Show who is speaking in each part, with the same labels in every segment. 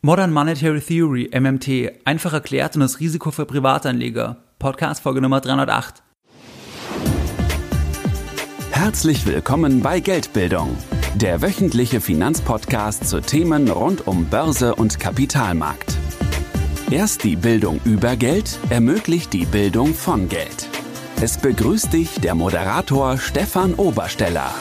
Speaker 1: Modern Monetary Theory, MMT, einfach erklärt und das Risiko für Privatanleger. Podcast Folge Nummer 308.
Speaker 2: Herzlich willkommen bei Geldbildung, der wöchentliche Finanzpodcast zu Themen rund um Börse und Kapitalmarkt. Erst die Bildung über Geld ermöglicht die Bildung von Geld. Es begrüßt dich der Moderator Stefan Obersteller.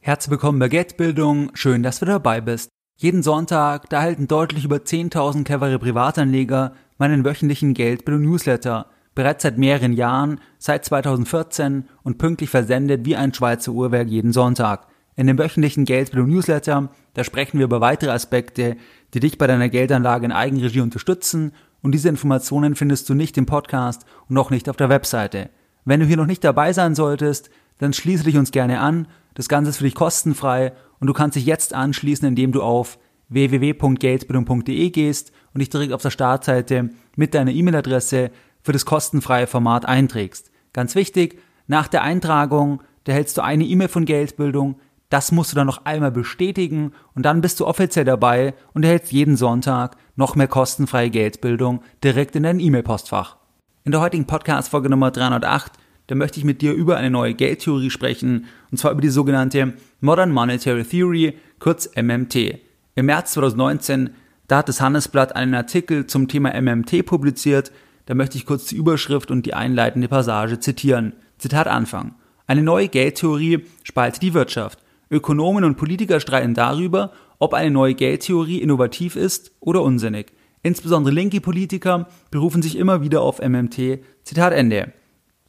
Speaker 1: Herzlich willkommen bei Geldbildung, schön, dass du dabei bist. Jeden Sonntag, da erhalten deutlich über 10.000 clevere Privatanleger meinen wöchentlichen Geldbildung-Newsletter. Bereits seit mehreren Jahren, seit 2014 und pünktlich versendet wie ein Schweizer Uhrwerk jeden Sonntag. In dem wöchentlichen Geldbildung-Newsletter, da sprechen wir über weitere Aspekte, die dich bei deiner Geldanlage in Eigenregie unterstützen und diese Informationen findest du nicht im Podcast und auch nicht auf der Webseite. Wenn du hier noch nicht dabei sein solltest, dann schließe dich uns gerne an. Das Ganze ist für dich kostenfrei und du kannst dich jetzt anschließen, indem du auf www.geldbildung.de gehst und dich direkt auf der Startseite mit deiner E-Mail-Adresse für das kostenfreie Format einträgst. Ganz wichtig, nach der Eintragung, da hältst du eine E-Mail von Geldbildung, das musst du dann noch einmal bestätigen und dann bist du offiziell dabei und erhältst jeden Sonntag noch mehr kostenfreie Geldbildung direkt in dein E-Mail-Postfach. In der heutigen Podcast-Folge Nummer 308 da möchte ich mit dir über eine neue Geldtheorie sprechen, und zwar über die sogenannte Modern Monetary Theory, kurz MMT. Im März 2019, da hat das Handelsblatt einen Artikel zum Thema MMT publiziert, da möchte ich kurz die Überschrift und die einleitende Passage zitieren. Zitat Anfang. Eine neue Geldtheorie spaltet die Wirtschaft. Ökonomen und Politiker streiten darüber, ob eine neue Geldtheorie innovativ ist oder unsinnig. Insbesondere linke Politiker berufen sich immer wieder auf MMT. Zitat Ende.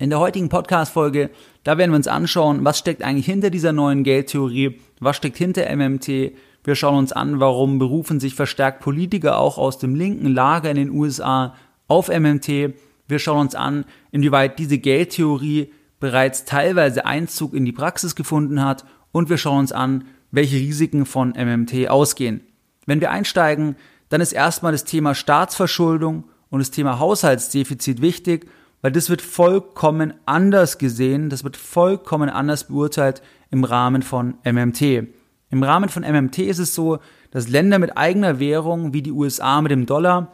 Speaker 1: In der heutigen Podcast-Folge, da werden wir uns anschauen, was steckt eigentlich hinter dieser neuen Geldtheorie, was steckt hinter MMT. Wir schauen uns an, warum berufen sich verstärkt Politiker auch aus dem linken Lager in den USA auf MMT. Wir schauen uns an, inwieweit diese Geldtheorie bereits teilweise Einzug in die Praxis gefunden hat und wir schauen uns an, welche Risiken von MMT ausgehen. Wenn wir einsteigen, dann ist erstmal das Thema Staatsverschuldung und das Thema Haushaltsdefizit wichtig weil das wird vollkommen anders gesehen, das wird vollkommen anders beurteilt im Rahmen von MMT. Im Rahmen von MMT ist es so, dass Länder mit eigener Währung wie die USA mit dem Dollar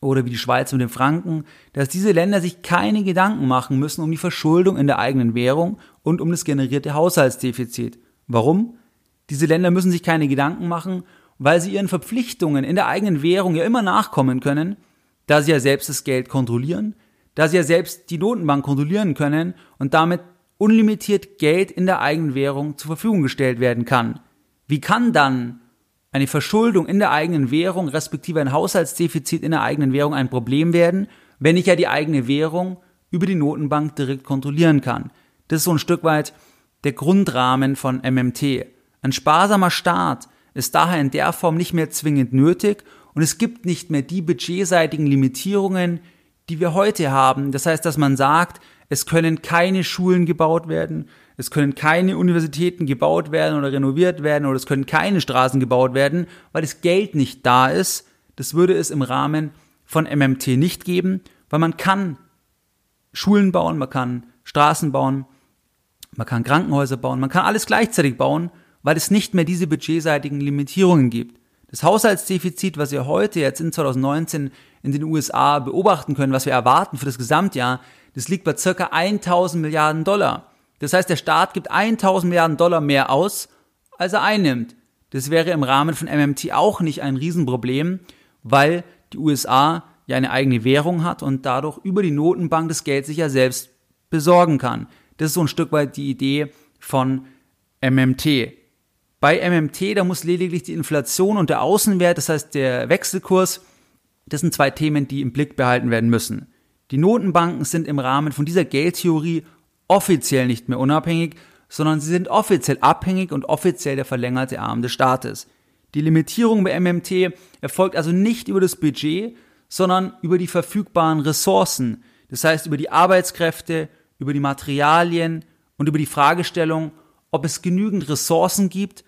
Speaker 1: oder wie die Schweiz mit dem Franken, dass diese Länder sich keine Gedanken machen müssen um die Verschuldung in der eigenen Währung und um das generierte Haushaltsdefizit. Warum? Diese Länder müssen sich keine Gedanken machen, weil sie ihren Verpflichtungen in der eigenen Währung ja immer nachkommen können, da sie ja selbst das Geld kontrollieren, da sie ja selbst die Notenbank kontrollieren können und damit unlimitiert Geld in der eigenen Währung zur Verfügung gestellt werden kann. Wie kann dann eine Verschuldung in der eigenen Währung respektive ein Haushaltsdefizit in der eigenen Währung ein Problem werden, wenn ich ja die eigene Währung über die Notenbank direkt kontrollieren kann? Das ist so ein Stück weit der Grundrahmen von MMT. Ein sparsamer Staat ist daher in der Form nicht mehr zwingend nötig und es gibt nicht mehr die budgetseitigen Limitierungen, die wir heute haben. Das heißt, dass man sagt, es können keine Schulen gebaut werden, es können keine Universitäten gebaut werden oder renoviert werden oder es können keine Straßen gebaut werden, weil das Geld nicht da ist. Das würde es im Rahmen von MMT nicht geben, weil man kann Schulen bauen, man kann Straßen bauen, man kann Krankenhäuser bauen, man kann alles gleichzeitig bauen, weil es nicht mehr diese budgetseitigen Limitierungen gibt. Das Haushaltsdefizit, was wir heute jetzt in 2019 in den USA beobachten können, was wir erwarten für das Gesamtjahr, das liegt bei circa 1000 Milliarden Dollar. Das heißt, der Staat gibt 1000 Milliarden Dollar mehr aus, als er einnimmt. Das wäre im Rahmen von MMT auch nicht ein Riesenproblem, weil die USA ja eine eigene Währung hat und dadurch über die Notenbank das Geld sich ja selbst besorgen kann. Das ist so ein Stück weit die Idee von MMT. Bei MMT, da muss lediglich die Inflation und der Außenwert, das heißt der Wechselkurs, das sind zwei Themen, die im Blick behalten werden müssen. Die Notenbanken sind im Rahmen von dieser Geldtheorie offiziell nicht mehr unabhängig, sondern sie sind offiziell abhängig und offiziell der verlängerte Arm des Staates. Die Limitierung bei MMT erfolgt also nicht über das Budget, sondern über die verfügbaren Ressourcen, das heißt über die Arbeitskräfte, über die Materialien und über die Fragestellung, ob es genügend Ressourcen gibt,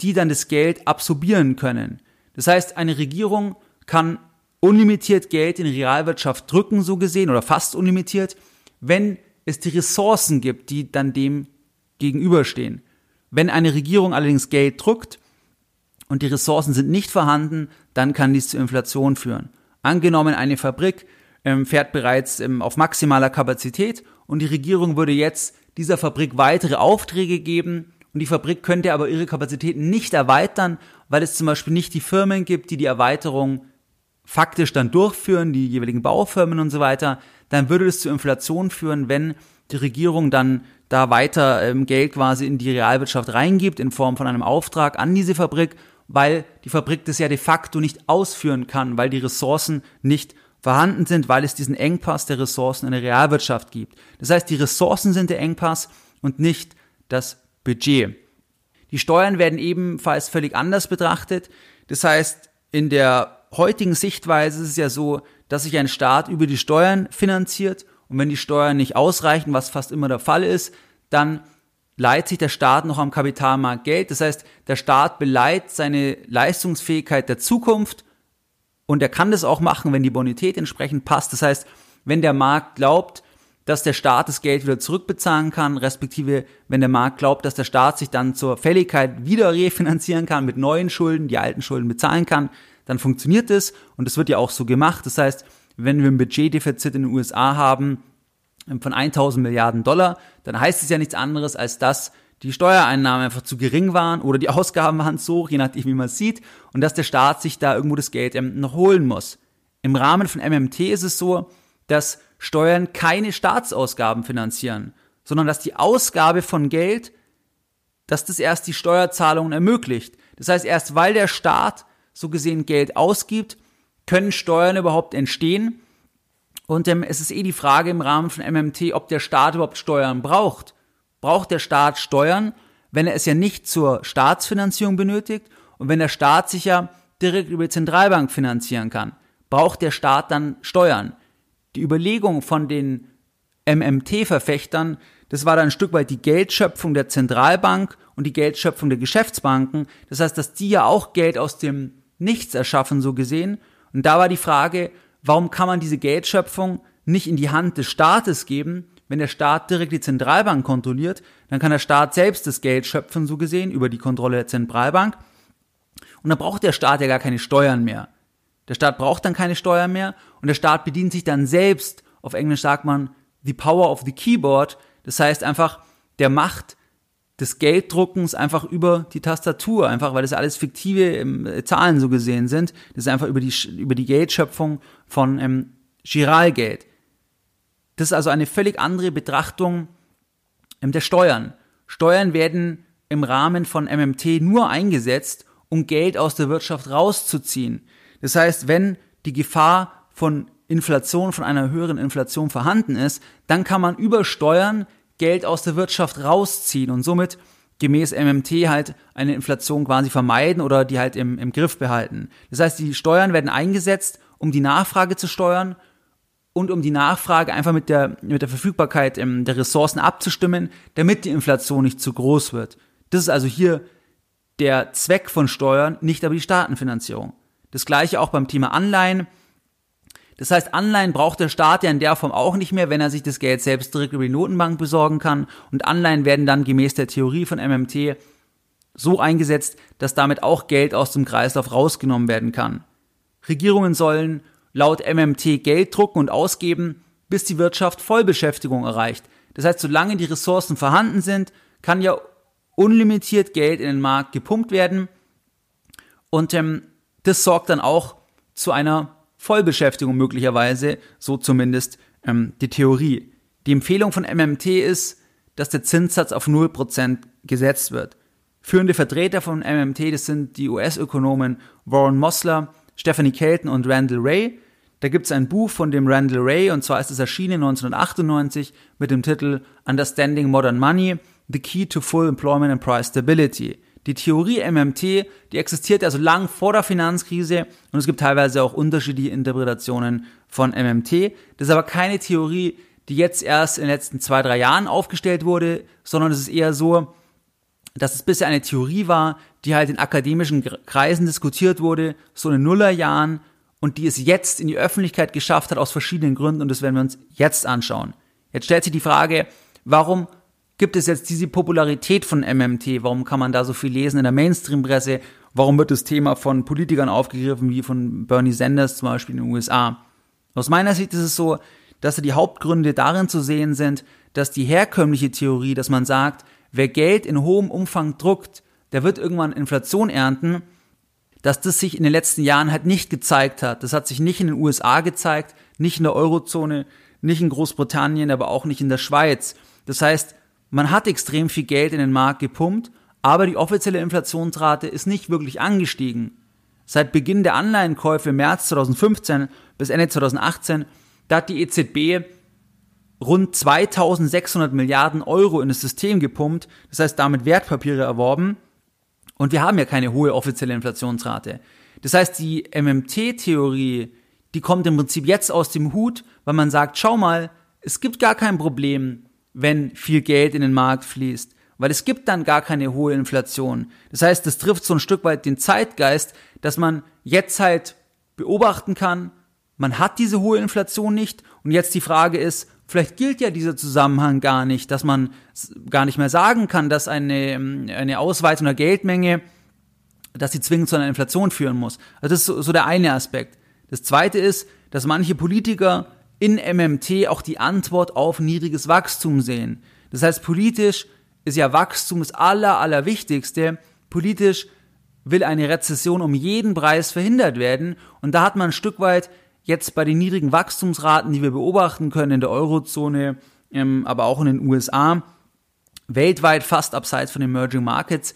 Speaker 1: die dann das Geld absorbieren können. Das heißt, eine Regierung kann unlimitiert Geld in die Realwirtschaft drücken, so gesehen, oder fast unlimitiert, wenn es die Ressourcen gibt, die dann dem gegenüberstehen. Wenn eine Regierung allerdings Geld drückt und die Ressourcen sind nicht vorhanden, dann kann dies zu Inflation führen. Angenommen, eine Fabrik ähm, fährt bereits ähm, auf maximaler Kapazität und die Regierung würde jetzt dieser Fabrik weitere Aufträge geben und die Fabrik könnte aber ihre Kapazitäten nicht erweitern, weil es zum Beispiel nicht die Firmen gibt, die die Erweiterung faktisch dann durchführen, die jeweiligen Baufirmen und so weiter, dann würde das zu Inflation führen, wenn die Regierung dann da weiter ähm, Geld quasi in die Realwirtschaft reingibt in Form von einem Auftrag an diese Fabrik, weil die Fabrik das ja de facto nicht ausführen kann, weil die Ressourcen nicht vorhanden sind, weil es diesen Engpass der Ressourcen in der Realwirtschaft gibt. Das heißt, die Ressourcen sind der Engpass und nicht das Budget. Die Steuern werden ebenfalls völlig anders betrachtet. Das heißt, in der heutigen Sichtweise ist es ja so, dass sich ein Staat über die Steuern finanziert und wenn die Steuern nicht ausreichen, was fast immer der Fall ist, dann leiht sich der Staat noch am Kapitalmarkt Geld. Das heißt, der Staat beleiht seine Leistungsfähigkeit der Zukunft und er kann das auch machen, wenn die Bonität entsprechend passt. Das heißt, wenn der Markt glaubt, dass der Staat das Geld wieder zurückbezahlen kann, respektive wenn der Markt glaubt, dass der Staat sich dann zur Fälligkeit wieder refinanzieren kann mit neuen Schulden, die alten Schulden bezahlen kann, dann funktioniert das und das wird ja auch so gemacht. Das heißt, wenn wir ein Budgetdefizit in den USA haben von 1000 Milliarden Dollar, dann heißt es ja nichts anderes, als dass die Steuereinnahmen einfach zu gering waren oder die Ausgaben waren zu hoch, je nachdem, wie man es sieht, und dass der Staat sich da irgendwo das Geld noch holen muss. Im Rahmen von MMT ist es so, dass Steuern keine Staatsausgaben finanzieren, sondern dass die Ausgabe von Geld, dass das erst die Steuerzahlungen ermöglicht. Das heißt, erst weil der Staat so gesehen Geld ausgibt, können Steuern überhaupt entstehen. Und ähm, es ist eh die Frage im Rahmen von MMT, ob der Staat überhaupt Steuern braucht. Braucht der Staat Steuern, wenn er es ja nicht zur Staatsfinanzierung benötigt und wenn der Staat sich ja direkt über die Zentralbank finanzieren kann? Braucht der Staat dann Steuern? Die Überlegung von den MMT-Verfechtern, das war dann ein Stück weit die Geldschöpfung der Zentralbank und die Geldschöpfung der Geschäftsbanken. Das heißt, dass die ja auch Geld aus dem Nichts erschaffen, so gesehen. Und da war die Frage, warum kann man diese Geldschöpfung nicht in die Hand des Staates geben? Wenn der Staat direkt die Zentralbank kontrolliert, dann kann der Staat selbst das Geld schöpfen, so gesehen, über die Kontrolle der Zentralbank. Und dann braucht der Staat ja gar keine Steuern mehr. Der Staat braucht dann keine Steuer mehr und der Staat bedient sich dann selbst, auf Englisch sagt man, the power of the keyboard. Das heißt einfach der Macht des Gelddruckens einfach über die Tastatur, einfach weil das alles fiktive ähm, Zahlen so gesehen sind. Das ist einfach über die, über die Geldschöpfung von ähm, Giralgeld. Das ist also eine völlig andere Betrachtung ähm, der Steuern. Steuern werden im Rahmen von MMT nur eingesetzt, um Geld aus der Wirtschaft rauszuziehen. Das heißt, wenn die Gefahr von Inflation, von einer höheren Inflation vorhanden ist, dann kann man über Steuern Geld aus der Wirtschaft rausziehen und somit gemäß MMT halt eine Inflation quasi vermeiden oder die halt im, im Griff behalten. Das heißt, die Steuern werden eingesetzt, um die Nachfrage zu steuern und um die Nachfrage einfach mit der, mit der Verfügbarkeit ähm, der Ressourcen abzustimmen, damit die Inflation nicht zu groß wird. Das ist also hier der Zweck von Steuern, nicht aber die Staatenfinanzierung. Das gleiche auch beim Thema Anleihen. Das heißt, Anleihen braucht der Staat ja in der Form auch nicht mehr, wenn er sich das Geld selbst direkt über die Notenbank besorgen kann. Und Anleihen werden dann gemäß der Theorie von MMT so eingesetzt, dass damit auch Geld aus dem Kreislauf rausgenommen werden kann. Regierungen sollen laut MMT Geld drucken und ausgeben, bis die Wirtschaft Vollbeschäftigung erreicht. Das heißt, solange die Ressourcen vorhanden sind, kann ja unlimitiert Geld in den Markt gepumpt werden. Und ähm, das sorgt dann auch zu einer Vollbeschäftigung möglicherweise, so zumindest ähm, die Theorie. Die Empfehlung von MMT ist, dass der Zinssatz auf 0% gesetzt wird. Führende Vertreter von MMT, das sind die US-Ökonomen Warren Mosler, Stephanie Kelton und Randall Ray. Da gibt es ein Buch von dem Randall Ray, und zwar ist es erschienen 1998 mit dem Titel Understanding Modern Money, The Key to Full Employment and Price Stability. Die Theorie MMT, die existiert also lang vor der Finanzkrise und es gibt teilweise auch unterschiedliche Interpretationen von MMT. Das ist aber keine Theorie, die jetzt erst in den letzten zwei, drei Jahren aufgestellt wurde, sondern es ist eher so, dass es bisher eine Theorie war, die halt in akademischen Kreisen diskutiert wurde, so in den Nullerjahren und die es jetzt in die Öffentlichkeit geschafft hat aus verschiedenen Gründen und das werden wir uns jetzt anschauen. Jetzt stellt sich die Frage, warum gibt es jetzt diese Popularität von MMT? Warum kann man da so viel lesen in der Mainstream-Presse? Warum wird das Thema von Politikern aufgegriffen, wie von Bernie Sanders zum Beispiel in den USA? Aus meiner Sicht ist es so, dass die Hauptgründe darin zu sehen sind, dass die herkömmliche Theorie, dass man sagt, wer Geld in hohem Umfang druckt, der wird irgendwann Inflation ernten, dass das sich in den letzten Jahren halt nicht gezeigt hat. Das hat sich nicht in den USA gezeigt, nicht in der Eurozone, nicht in Großbritannien, aber auch nicht in der Schweiz. Das heißt, man hat extrem viel Geld in den Markt gepumpt, aber die offizielle Inflationsrate ist nicht wirklich angestiegen. Seit Beginn der Anleihenkäufe im März 2015 bis Ende 2018, da hat die EZB rund 2600 Milliarden Euro in das System gepumpt, das heißt damit Wertpapiere erworben. Und wir haben ja keine hohe offizielle Inflationsrate. Das heißt, die MMT-Theorie, die kommt im Prinzip jetzt aus dem Hut, weil man sagt, schau mal, es gibt gar kein Problem, wenn viel Geld in den Markt fließt, weil es gibt dann gar keine hohe Inflation. Das heißt, das trifft so ein Stück weit den Zeitgeist, dass man jetzt halt beobachten kann, man hat diese hohe Inflation nicht und jetzt die Frage ist, vielleicht gilt ja dieser Zusammenhang gar nicht, dass man gar nicht mehr sagen kann, dass eine, eine Ausweitung der Geldmenge, dass sie zwingend zu einer Inflation führen muss. Also das ist so, so der eine Aspekt. Das zweite ist, dass manche Politiker in MMT auch die Antwort auf niedriges Wachstum sehen. Das heißt, politisch ist ja Wachstum das aller, allerwichtigste. Politisch will eine Rezession um jeden Preis verhindert werden. Und da hat man ein Stück weit jetzt bei den niedrigen Wachstumsraten, die wir beobachten können in der Eurozone, ähm, aber auch in den USA, weltweit fast abseits von den Emerging Markets,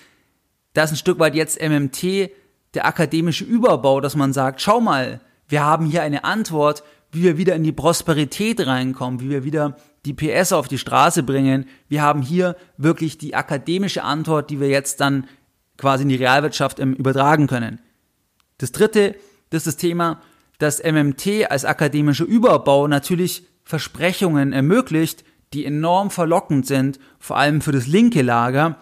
Speaker 1: da ist ein Stück weit jetzt MMT der akademische Überbau, dass man sagt, schau mal, wir haben hier eine Antwort, wie wir wieder in die Prosperität reinkommen, wie wir wieder die PS auf die Straße bringen. Wir haben hier wirklich die akademische Antwort, die wir jetzt dann quasi in die Realwirtschaft ähm, übertragen können. Das dritte, das ist das Thema, dass MMT als akademischer Überbau natürlich Versprechungen ermöglicht, die enorm verlockend sind, vor allem für das linke Lager.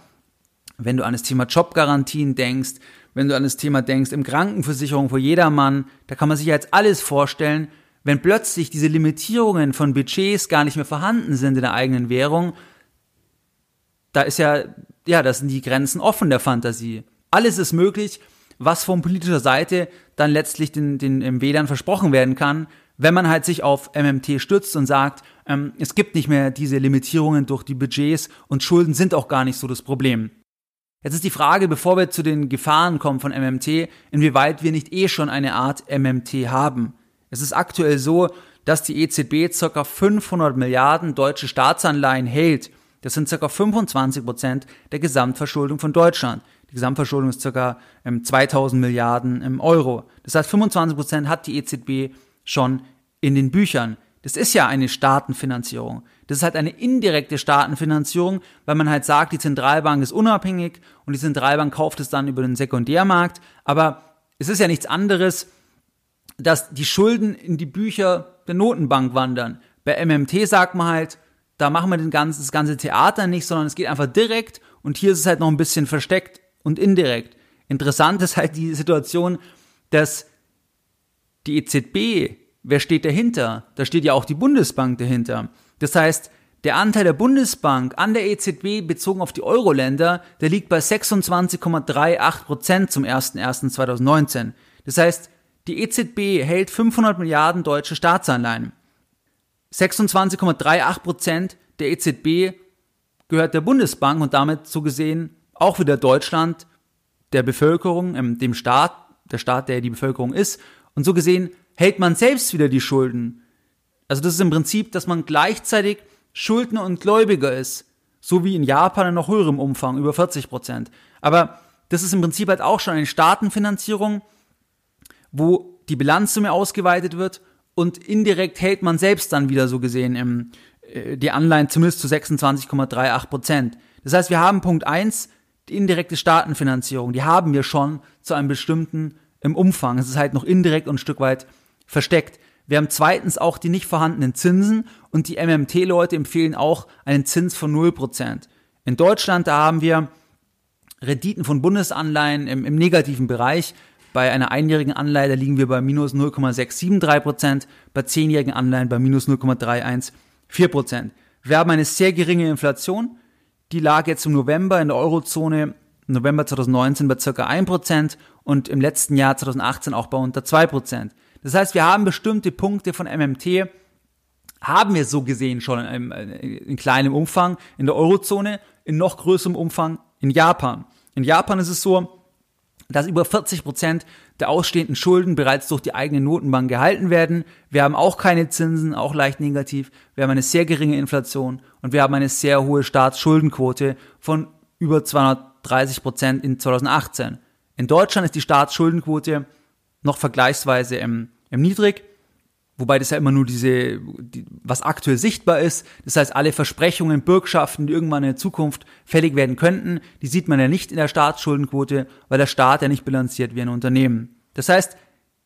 Speaker 1: Wenn du an das Thema Jobgarantien denkst, wenn du an das Thema denkst, im Krankenversicherung für jedermann, da kann man sich jetzt alles vorstellen, wenn plötzlich diese Limitierungen von Budgets gar nicht mehr vorhanden sind in der eigenen Währung, da ist ja, ja, das sind die Grenzen offen der Fantasie. Alles ist möglich, was von politischer Seite dann letztlich den, den Wählern versprochen werden kann, wenn man halt sich auf MMT stützt und sagt, ähm, es gibt nicht mehr diese Limitierungen durch die Budgets und Schulden sind auch gar nicht so das Problem. Jetzt ist die Frage, bevor wir zu den Gefahren kommen von MMT, inwieweit wir nicht eh schon eine Art MMT haben. Es ist aktuell so, dass die EZB ca. 500 Milliarden deutsche Staatsanleihen hält. Das sind ca. 25 Prozent der Gesamtverschuldung von Deutschland. Die Gesamtverschuldung ist ca. 2000 ähm, Milliarden im Euro. Das heißt, 25 Prozent hat die EZB schon in den Büchern. Das ist ja eine Staatenfinanzierung. Das ist halt eine indirekte Staatenfinanzierung, weil man halt sagt, die Zentralbank ist unabhängig und die Zentralbank kauft es dann über den Sekundärmarkt. Aber es ist ja nichts anderes, dass die Schulden in die Bücher der Notenbank wandern. Bei MMT sagt man halt, da machen wir den ganzen, das ganze Theater nicht, sondern es geht einfach direkt und hier ist es halt noch ein bisschen versteckt und indirekt. Interessant ist halt die Situation, dass die EZB, wer steht dahinter? Da steht ja auch die Bundesbank dahinter. Das heißt, der Anteil der Bundesbank an der EZB bezogen auf die Euro-Länder, der liegt bei 26,38 Prozent zum 01.01.2019. Das heißt, die EZB hält 500 Milliarden deutsche Staatsanleihen. 26,38 Prozent der EZB gehört der Bundesbank und damit so gesehen auch wieder Deutschland, der Bevölkerung, ähm, dem Staat, der Staat, der die Bevölkerung ist. Und so gesehen hält man selbst wieder die Schulden. Also das ist im Prinzip, dass man gleichzeitig Schuldner und Gläubiger ist. So wie in Japan in noch höherem Umfang, über 40 Prozent. Aber das ist im Prinzip halt auch schon eine Staatenfinanzierung, wo die Bilanzsumme ausgeweitet wird und indirekt hält man selbst dann wieder so gesehen im, äh, die Anleihen zumindest zu 26,38 Prozent. Das heißt, wir haben Punkt eins die indirekte Staatenfinanzierung, die haben wir schon zu einem bestimmten im Umfang. Es ist halt noch indirekt und ein Stück weit versteckt. Wir haben zweitens auch die nicht vorhandenen Zinsen und die MMT-Leute empfehlen auch einen Zins von 0%. In Deutschland, da haben wir Renditen von Bundesanleihen im, im negativen Bereich. Bei einer einjährigen Anleihe da liegen wir bei minus 0,673 Prozent, bei zehnjährigen Anleihen bei minus 0,314 Prozent. Wir haben eine sehr geringe Inflation. Die lag jetzt im November in der Eurozone November 2019 bei circa 1% und im letzten Jahr 2018 auch bei unter 2%. Das heißt, wir haben bestimmte Punkte von MMT, haben wir so gesehen schon in, in kleinem Umfang in der Eurozone, in noch größerem Umfang in Japan. In Japan ist es so, dass über 40 Prozent der ausstehenden Schulden bereits durch die eigene Notenbank gehalten werden. Wir haben auch keine Zinsen, auch leicht negativ. Wir haben eine sehr geringe Inflation und wir haben eine sehr hohe Staatsschuldenquote von über 230 Prozent in 2018. In Deutschland ist die Staatsschuldenquote noch vergleichsweise ähm, niedrig wobei das ja immer nur diese, die, was aktuell sichtbar ist. Das heißt, alle Versprechungen, Bürgschaften, die irgendwann in der Zukunft fällig werden könnten, die sieht man ja nicht in der Staatsschuldenquote, weil der Staat ja nicht bilanziert wie ein Unternehmen. Das heißt,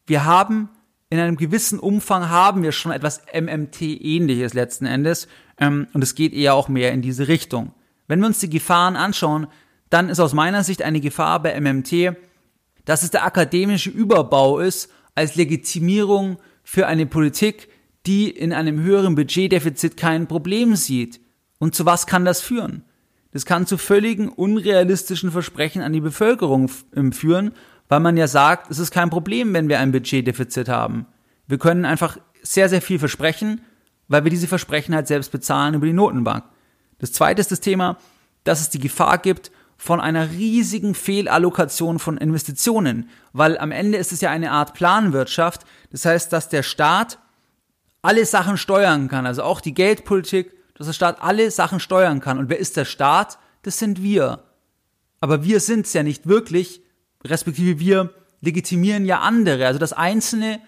Speaker 1: wir haben in einem gewissen Umfang haben wir schon etwas MMT-ähnliches letzten Endes ähm, und es geht eher auch mehr in diese Richtung. Wenn wir uns die Gefahren anschauen, dann ist aus meiner Sicht eine Gefahr bei MMT, dass es der akademische Überbau ist als Legitimierung für eine Politik, die in einem höheren Budgetdefizit kein Problem sieht. Und zu was kann das führen? Das kann zu völligen unrealistischen Versprechen an die Bevölkerung ähm, führen, weil man ja sagt, es ist kein Problem, wenn wir ein Budgetdefizit haben. Wir können einfach sehr, sehr viel versprechen, weil wir diese Versprechen halt selbst bezahlen über die Notenbank. Das zweite ist das Thema, dass es die Gefahr gibt, von einer riesigen Fehlallokation von Investitionen, weil am Ende ist es ja eine Art Planwirtschaft. Das heißt, dass der Staat alle Sachen steuern kann, also auch die Geldpolitik, dass der Staat alle Sachen steuern kann. Und wer ist der Staat? Das sind wir. Aber wir sind es ja nicht wirklich, respektive wir legitimieren ja andere. Also dass einzelne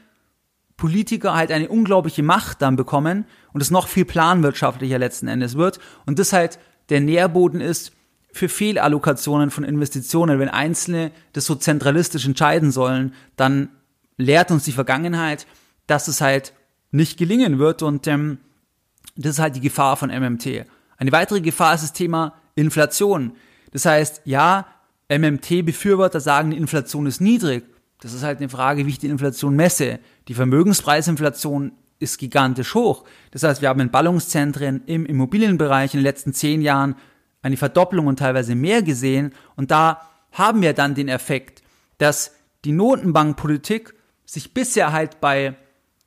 Speaker 1: Politiker halt eine unglaubliche Macht dann bekommen und es noch viel planwirtschaftlicher letzten Endes wird und das halt der Nährboden ist für Fehlallokationen von Investitionen, wenn Einzelne das so zentralistisch entscheiden sollen, dann lehrt uns die Vergangenheit, dass es halt nicht gelingen wird und ähm, das ist halt die Gefahr von MMT. Eine weitere Gefahr ist das Thema Inflation. Das heißt, ja, MMT-Befürworter sagen, die Inflation ist niedrig. Das ist halt eine Frage, wie ich die Inflation messe. Die Vermögenspreisinflation ist gigantisch hoch. Das heißt, wir haben in Ballungszentren im Immobilienbereich in den letzten zehn Jahren eine Verdopplung und teilweise mehr gesehen. Und da haben wir dann den Effekt, dass die Notenbankpolitik sich bisher halt bei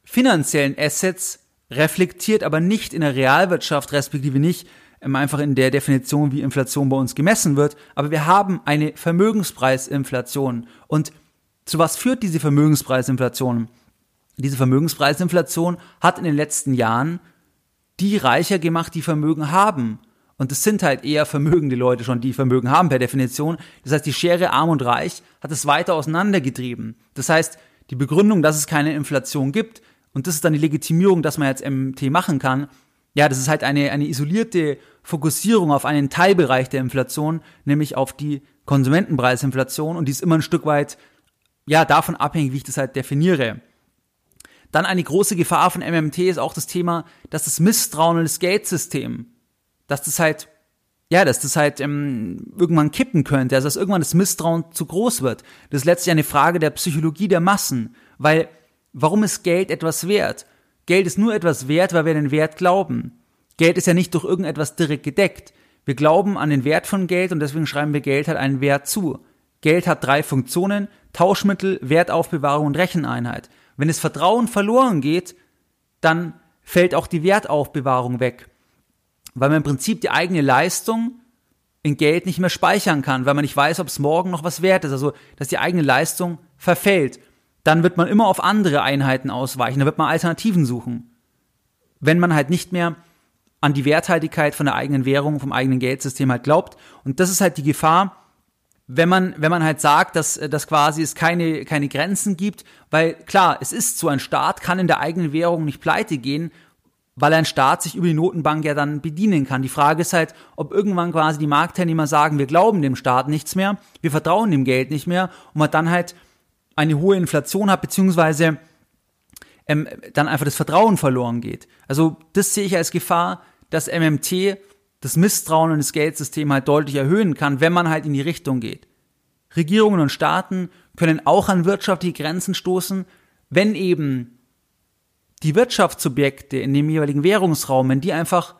Speaker 1: finanziellen Assets reflektiert, aber nicht in der Realwirtschaft, respektive nicht ähm, einfach in der Definition, wie Inflation bei uns gemessen wird. Aber wir haben eine Vermögenspreisinflation. Und zu was führt diese Vermögenspreisinflation? Diese Vermögenspreisinflation hat in den letzten Jahren die reicher gemacht, die Vermögen haben. Und es sind halt eher vermögende Leute schon, die Vermögen haben per Definition. Das heißt, die Schere arm und reich hat es weiter auseinandergetrieben. Das heißt, die Begründung, dass es keine Inflation gibt, und das ist dann die Legitimierung, dass man jetzt MT machen kann, ja, das ist halt eine, eine isolierte Fokussierung auf einen Teilbereich der Inflation, nämlich auf die Konsumentenpreisinflation und die ist immer ein Stück weit, ja, davon abhängig, wie ich das halt definiere. Dann eine große Gefahr von MMT ist auch das Thema, dass das Misstrauen in das Geldsystem dass das halt, ja, dass das halt ähm, irgendwann kippen könnte, also dass irgendwann das Misstrauen zu groß wird. Das ist letztlich eine Frage der Psychologie der Massen, weil warum ist Geld etwas wert? Geld ist nur etwas wert, weil wir den Wert glauben. Geld ist ja nicht durch irgendetwas direkt gedeckt. Wir glauben an den Wert von Geld und deswegen schreiben wir Geld halt einen Wert zu. Geld hat drei Funktionen, Tauschmittel, Wertaufbewahrung und Recheneinheit. Wenn das Vertrauen verloren geht, dann fällt auch die Wertaufbewahrung weg weil man im Prinzip die eigene Leistung in Geld nicht mehr speichern kann, weil man nicht weiß, ob es morgen noch was wert ist, also dass die eigene Leistung verfällt. Dann wird man immer auf andere Einheiten ausweichen, da wird man Alternativen suchen. Wenn man halt nicht mehr an die Werthaltigkeit von der eigenen Währung, vom eigenen Geldsystem halt glaubt. Und das ist halt die Gefahr, wenn man, wenn man halt sagt, dass, dass quasi es keine, keine Grenzen gibt, weil klar, es ist so, ein Staat kann in der eigenen Währung nicht pleite gehen weil ein Staat sich über die Notenbank ja dann bedienen kann. Die Frage ist halt, ob irgendwann quasi die Marktteilnehmer sagen, wir glauben dem Staat nichts mehr, wir vertrauen dem Geld nicht mehr und man dann halt eine hohe Inflation hat, beziehungsweise ähm, dann einfach das Vertrauen verloren geht. Also das sehe ich als Gefahr, dass MMT das Misstrauen in das Geldsystem halt deutlich erhöhen kann, wenn man halt in die Richtung geht. Regierungen und Staaten können auch an wirtschaftliche Grenzen stoßen, wenn eben die Wirtschaftssubjekte in dem jeweiligen Währungsraum, wenn die einfach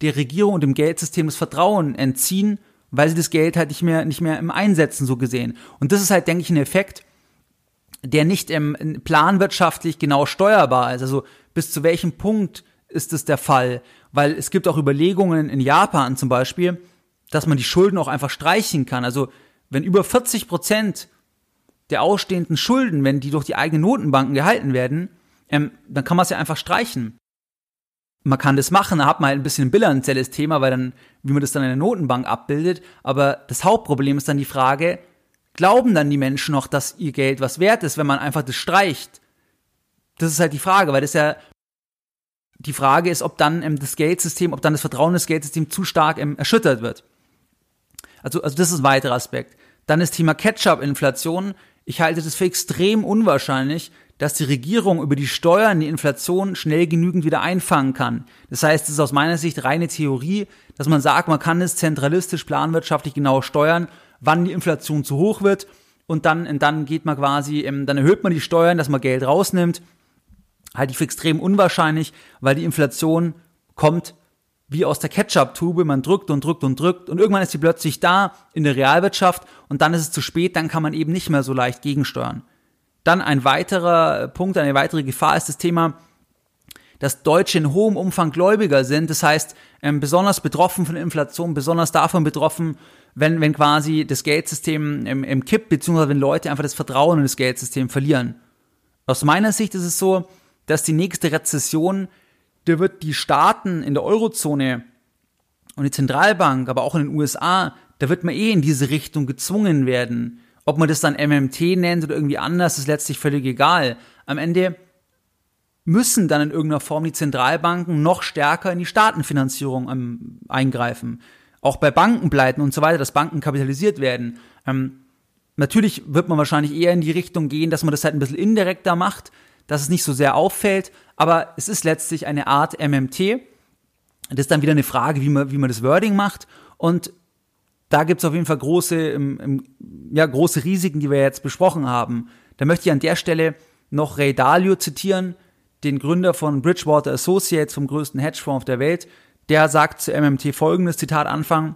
Speaker 1: der Regierung und dem Geldsystem das Vertrauen entziehen weil sie das Geld halt nicht mehr, nicht mehr im Einsetzen so gesehen. Und das ist halt, denke ich, ein Effekt, der nicht im, planwirtschaftlich genau steuerbar ist. Also bis zu welchem Punkt ist es der Fall? Weil es gibt auch Überlegungen in Japan zum Beispiel, dass man die Schulden auch einfach streichen kann. Also wenn über 40 Prozent der ausstehenden Schulden, wenn die durch die eigenen Notenbanken gehalten werden, ähm, dann kann man es ja einfach streichen. Man kann das machen, da hat man halt ein bisschen ein bilanzielles Thema, weil dann, wie man das dann in der Notenbank abbildet. Aber das Hauptproblem ist dann die Frage, glauben dann die Menschen noch, dass ihr Geld was wert ist, wenn man einfach das streicht? Das ist halt die Frage, weil das ja die Frage ist, ob dann ähm, das Geldsystem, ob dann das Vertrauen des Geldsystems zu stark ähm, erschüttert wird. Also, also das ist ein weiterer Aspekt. Dann das Thema Catch-up-Inflation. Ich halte das für extrem unwahrscheinlich, dass die Regierung über die Steuern die Inflation schnell genügend wieder einfangen kann. Das heißt, es ist aus meiner Sicht reine Theorie, dass man sagt, man kann es zentralistisch planwirtschaftlich genau steuern, wann die Inflation zu hoch wird und dann, dann geht man quasi, ähm, dann erhöht man die Steuern, dass man Geld rausnimmt. Halte ich für extrem unwahrscheinlich, weil die Inflation kommt wie aus der Ketchup-Tube, man drückt und drückt und drückt und irgendwann ist sie plötzlich da in der Realwirtschaft und dann ist es zu spät, dann kann man eben nicht mehr so leicht gegensteuern. Dann ein weiterer Punkt, eine weitere Gefahr ist das Thema, dass Deutsche in hohem Umfang Gläubiger sind. Das heißt, ähm, besonders betroffen von Inflation, besonders davon betroffen, wenn, wenn quasi das Geldsystem im, im Kipp, beziehungsweise wenn Leute einfach das Vertrauen in das Geldsystem verlieren. Aus meiner Sicht ist es so, dass die nächste Rezession der wird die Staaten in der Eurozone und die Zentralbank, aber auch in den USA, da wird man eh in diese Richtung gezwungen werden. Ob man das dann MMT nennt oder irgendwie anders, ist letztlich völlig egal. Am Ende müssen dann in irgendeiner Form die Zentralbanken noch stärker in die Staatenfinanzierung ähm, eingreifen. Auch bei Bankenpleiten und so weiter, dass Banken kapitalisiert werden. Ähm, natürlich wird man wahrscheinlich eher in die Richtung gehen, dass man das halt ein bisschen indirekter macht, dass es nicht so sehr auffällt, aber es ist letztlich eine Art MMT. Das ist dann wieder eine Frage, wie man, wie man das Wording macht. Und da gibt es auf jeden Fall große, ja, große Risiken, die wir jetzt besprochen haben. Da möchte ich an der Stelle noch Ray Dalio zitieren, den Gründer von Bridgewater Associates, vom größten Hedgefonds auf der Welt. Der sagt zu MMT folgendes Zitat Anfang.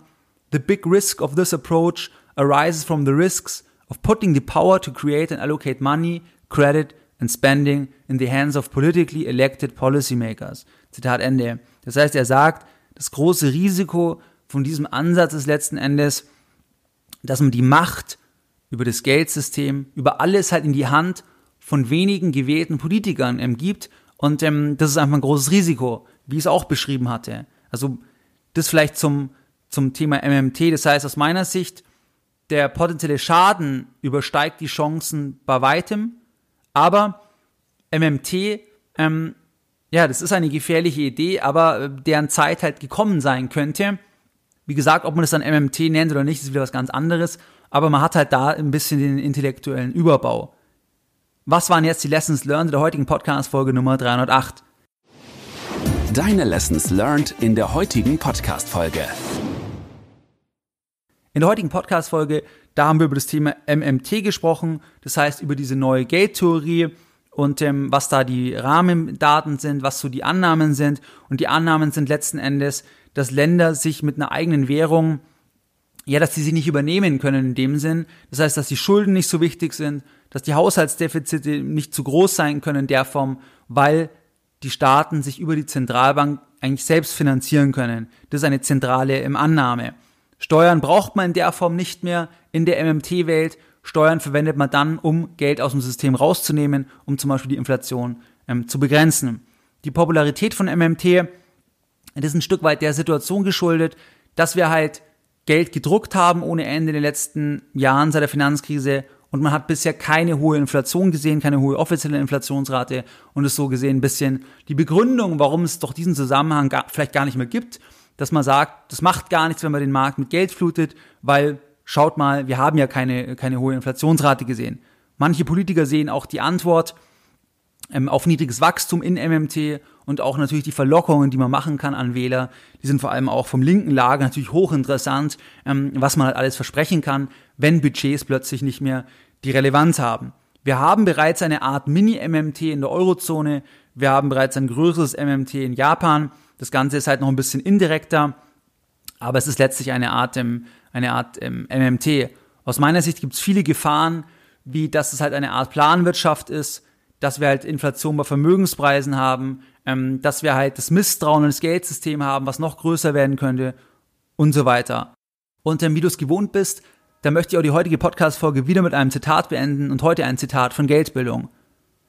Speaker 1: The big risk of this approach arises from the risks of putting the power to create and allocate money, credit and spending in the hands of politically elected policymakers. Zitat Ende. Das heißt, er sagt, das große Risiko von diesem Ansatz ist letzten Endes, dass man die Macht über das Geldsystem, über alles halt in die Hand von wenigen gewählten Politikern ähm, gibt. Und ähm, das ist einfach ein großes Risiko, wie ich es auch beschrieben hatte. Also das vielleicht zum, zum Thema MMT. Das heißt, aus meiner Sicht, der potenzielle Schaden übersteigt die Chancen bei weitem. Aber MMT, ähm, ja, das ist eine gefährliche Idee, aber äh, deren Zeit halt gekommen sein könnte. Wie gesagt, ob man das dann MMT nennt oder nicht, ist wieder was ganz anderes. Aber man hat halt da ein bisschen den intellektuellen Überbau. Was waren jetzt die Lessons learned der heutigen Podcast-Folge Nummer 308?
Speaker 2: Deine Lessons learned in der heutigen Podcast-Folge.
Speaker 1: In der heutigen Podcast-Folge, da haben wir über das Thema MMT gesprochen, das heißt über diese neue Gate-Theorie und ähm, was da die Rahmendaten sind, was so die Annahmen sind. Und die Annahmen sind letzten Endes, dass Länder sich mit einer eigenen Währung, ja, dass sie sie nicht übernehmen können in dem Sinn. Das heißt, dass die Schulden nicht so wichtig sind, dass die Haushaltsdefizite nicht zu groß sein können in der Form, weil die Staaten sich über die Zentralbank eigentlich selbst finanzieren können. Das ist eine zentrale ähm, Annahme. Steuern braucht man in der Form nicht mehr in der MMT-Welt. Steuern verwendet man dann, um Geld aus dem System rauszunehmen, um zum Beispiel die Inflation ähm, zu begrenzen. Die Popularität von MMT das ist ein Stück weit der Situation geschuldet, dass wir halt Geld gedruckt haben ohne Ende in den letzten Jahren seit der Finanzkrise. Und man hat bisher keine hohe Inflation gesehen, keine hohe offizielle Inflationsrate. Und ist so gesehen ein bisschen die Begründung, warum es doch diesen Zusammenhang gar, vielleicht gar nicht mehr gibt, dass man sagt, das macht gar nichts, wenn man den Markt mit Geld flutet, weil schaut mal, wir haben ja keine, keine hohe Inflationsrate gesehen. Manche Politiker sehen auch die Antwort ähm, auf niedriges Wachstum in MMT und auch natürlich die Verlockungen, die man machen kann an Wähler, die sind vor allem auch vom linken Lager natürlich hochinteressant, ähm, was man halt alles versprechen kann, wenn Budgets plötzlich nicht mehr die Relevanz haben. Wir haben bereits eine Art Mini-MMT in der Eurozone, wir haben bereits ein größeres MMT in Japan, das Ganze ist halt noch ein bisschen indirekter, aber es ist letztlich eine Art, ähm, eine Art ähm, MMT. Aus meiner Sicht gibt es viele Gefahren, wie dass es halt eine Art Planwirtschaft ist, dass wir halt Inflation bei Vermögenspreisen haben, ähm, dass wir halt das Misstrauen ins Geldsystem haben, was noch größer werden könnte und so weiter. Und ähm, wie du es gewohnt bist, da möchte ich auch die heutige Podcast-Folge wieder mit einem Zitat beenden und heute ein Zitat von Geldbildung.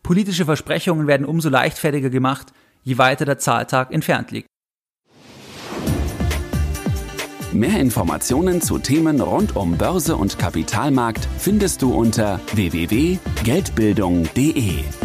Speaker 1: Politische Versprechungen werden umso leichtfertiger gemacht, je weiter der Zahltag entfernt liegt.
Speaker 2: Mehr Informationen zu Themen rund um Börse und Kapitalmarkt findest du unter www.geldbildung.de.